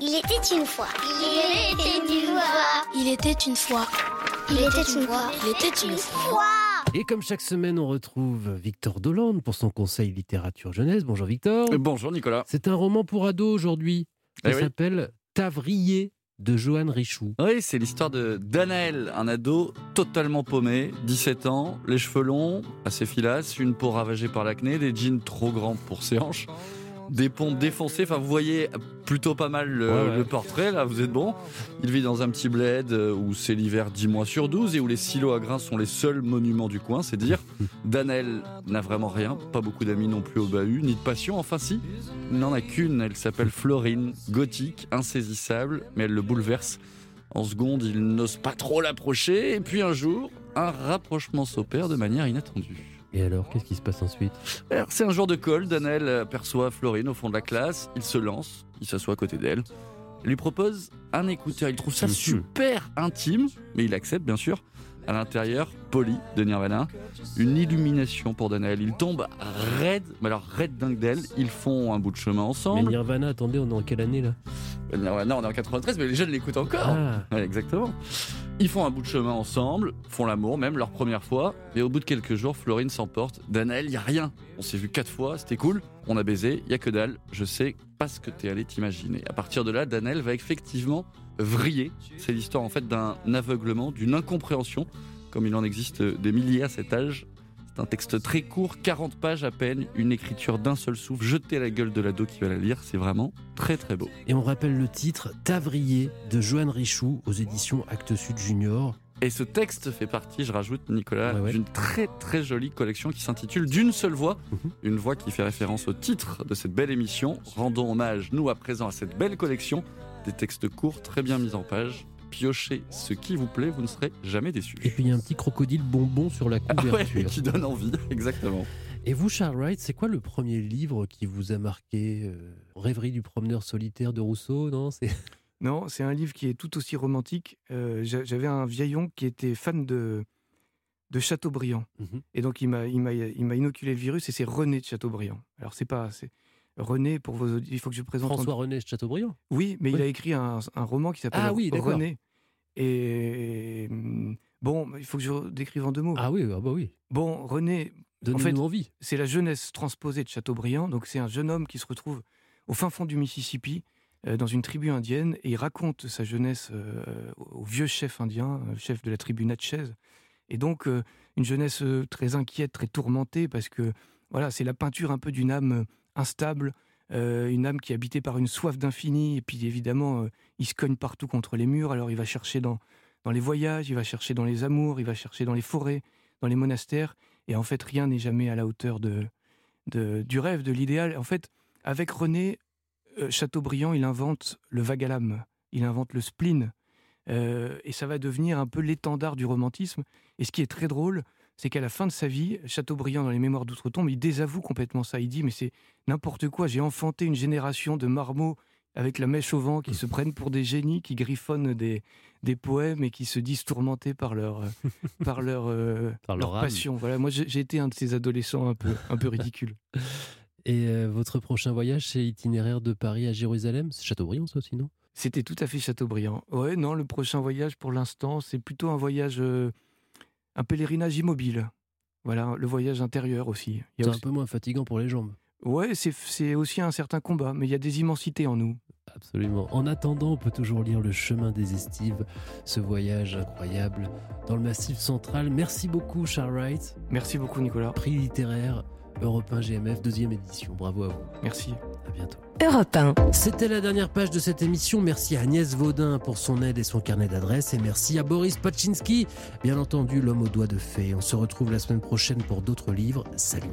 Il était une fois. Il était une fois. Il était une fois. Il était une fois. Il était une fois. Et comme chaque semaine, on retrouve Victor Dolande pour son conseil littérature jeunesse. Bonjour Victor. Euh, Bonjour Nicolas. C'est un roman pour ados aujourd'hui. Eh oui. s'appelle Tavrier de Johan Richoux. Oui, c'est l'histoire de Danaël, un ado totalement paumé, 17 ans, les cheveux longs, assez filasses, une peau ravagée par l'acné, des jeans trop grands pour ses hanches, des pompes défoncées. Enfin, vous voyez plutôt pas mal le, Ouais, ouais. le portrait, là, vous êtes bon. Il vit dans un petit bled euh, où c'est l'hiver 10 mois sur 12 et où les silos à grains sont les seuls monuments du coin, c'est dire. Danaël n'a vraiment rien, pas beaucoup d'amis non plus au bahut, ni de passion, enfin si. Il n'en a qu'une, elle s'appelle Florine, gothique, insaisissable, mais elle le bouleverse. En seconde, il n'ose pas trop l'approcher, et puis un jour, un rapprochement s'opère de manière inattendue. Et alors, qu'est-ce qui se passe ensuite? C'est un jour de colle, Daniel aperçoit Florine au fond de la classe, il se lance, il s'assoit à côté d'elle, lui propose un écouteur, il trouve ça super intime, mais il accepte bien sûr. À l'intérieur, Polly de Nirvana, une illumination pour Daniel. Il tombe raide, mais alors raide dingue d'elle. Ils font un bout de chemin Mais ensemble. Nirvana, attendez, on est en quelle année là? Nirvana, on est en 93, mais les jeunes l'écoutent encore. Ah, Ouais, exactement. Ils font un bout de chemin ensemble, font l'amour, même leur première fois. Et au bout de quelques jours, Florine s'emporte. Danaël, y a rien. On s'est vu quatre fois, c'était cool. On a baisé, y a que dalle. Je sais pas ce que t'es allé t'imaginer. À partir de là, Danaël va effectivement vriller. C'est l'histoire en fait d'un aveuglement, d'une incompréhension, comme il en existe des milliers à cet âge. Un texte très court, 40 pages à peine, une écriture d'un seul souffle, jetée à la gueule de l'ado qui va la lire. C'est vraiment très très beau. et on rappelle le titre Tavrier de Johan Richoux aux éditions Actes Sud Junior. Et ce texte fait partie, je rajoute Nicolas, Ouais, ouais. d'une très très jolie collection qui s'intitule D'une seule voix. Mhm. Une voix qui fait référence au titre de cette belle émission. Rendons hommage, nous à présent, à cette belle collection. Des textes courts, très bien mis en page. Piochez ce qui vous plaît, vous ne serez jamais déçus. Et puis il y a un petit crocodile bonbon sur la Ah ouais, couverture. qui donne envie, exactement. Et vous, Charles Wright, c'est quoi le premier livre qui vous a marqué euh, Rêverie du promeneur solitaire de Rousseau, non C'est Non, c'est un livre qui est tout aussi romantique. Euh, j'a- J'avais un vieil oncle qui était fan de, de Chateaubriand. Mhm. Et donc, il m'a il m'a- il m'a inoculé le virus et c'est René de Chateaubriand. Alors, c'est pas. c'est- René, pour vos auditeurs, il faut que je présente. François René de Chateaubriand. Oui, mais Oui. il a écrit un, un roman qui s'appelle Ah oui. René. Et. Bon, il faut que je décrive en deux mots. Ah oui, ah bah oui. Bon, René, Donnez-nous fait, envie. c'est la jeunesse transposée de Chateaubriand. Donc, c'est un jeune homme qui se retrouve au fin fond du Mississippi, euh, dans une tribu indienne, et il raconte sa jeunesse euh, au vieux chef indien, euh, chef de la tribu Natchez. Et donc, euh, une jeunesse très inquiète, très tourmentée, parce que voilà, c'est la peinture un peu d'une âme instable, euh, une âme qui est habitée par une soif d'infini. Et puis, évidemment, euh, il se cogne partout contre les murs. Alors, il va chercher dans, dans les voyages, il va chercher dans les amours, il va chercher dans les forêts, dans les monastères. Et en fait, rien n'est jamais à la hauteur de, de- du rêve, de l'idéal. En fait, avec René euh, Chateaubriand, il invente le l'âme, il invente le spleen. Et ça va devenir un peu l'étendard du romantisme. Et ce qui est très drôle, c'est qu'à la fin de sa vie, Chateaubriand, dans les Mémoires d'outre-tombe, il désavoue complètement ça. Il dit Mais c'est n'importe quoi, j'ai enfanté une génération de marmots avec la mèche au vent qui se prennent pour des génies, qui griffonnent des, des poèmes et qui se disent tourmentés par leur, euh, par leur, euh, Par leur passion. Voilà, moi j'ai été un de ces adolescents un peu, un peu ridicules. Et euh, votre prochain voyage, c'est itinéraire de Paris à Jérusalem? C'est Chateaubriand, ça aussi, non? C'était tout à fait Chateaubriand. Ouais, non, le prochain voyage pour l'instant, c'est plutôt un voyage, euh, un pèlerinage immobile. Voilà, le voyage intérieur aussi. C'est a un peu moins fatigant pour les jambes. Ouais, c'est c'est aussi un certain combat, mais il y a des immensités en nous. Absolument. En attendant, on peut toujours lire Le chemin des estives, ce voyage incroyable dans le massif central. Merci beaucoup, Charles Wright. Merci beaucoup, Nicolas. Prix littéraire, Europe 1 GMF, deuxième édition. Bravo à vous. Merci. À bientôt. Europe 1. C'était la dernière page de cette émission. Merci à Agnès Vaudin pour son aide et son carnet d'adresses. Et merci à Boris Pachinski, bien entendu, l'homme aux doigts de fée. On se retrouve la semaine prochaine pour d'autres livres. Salut.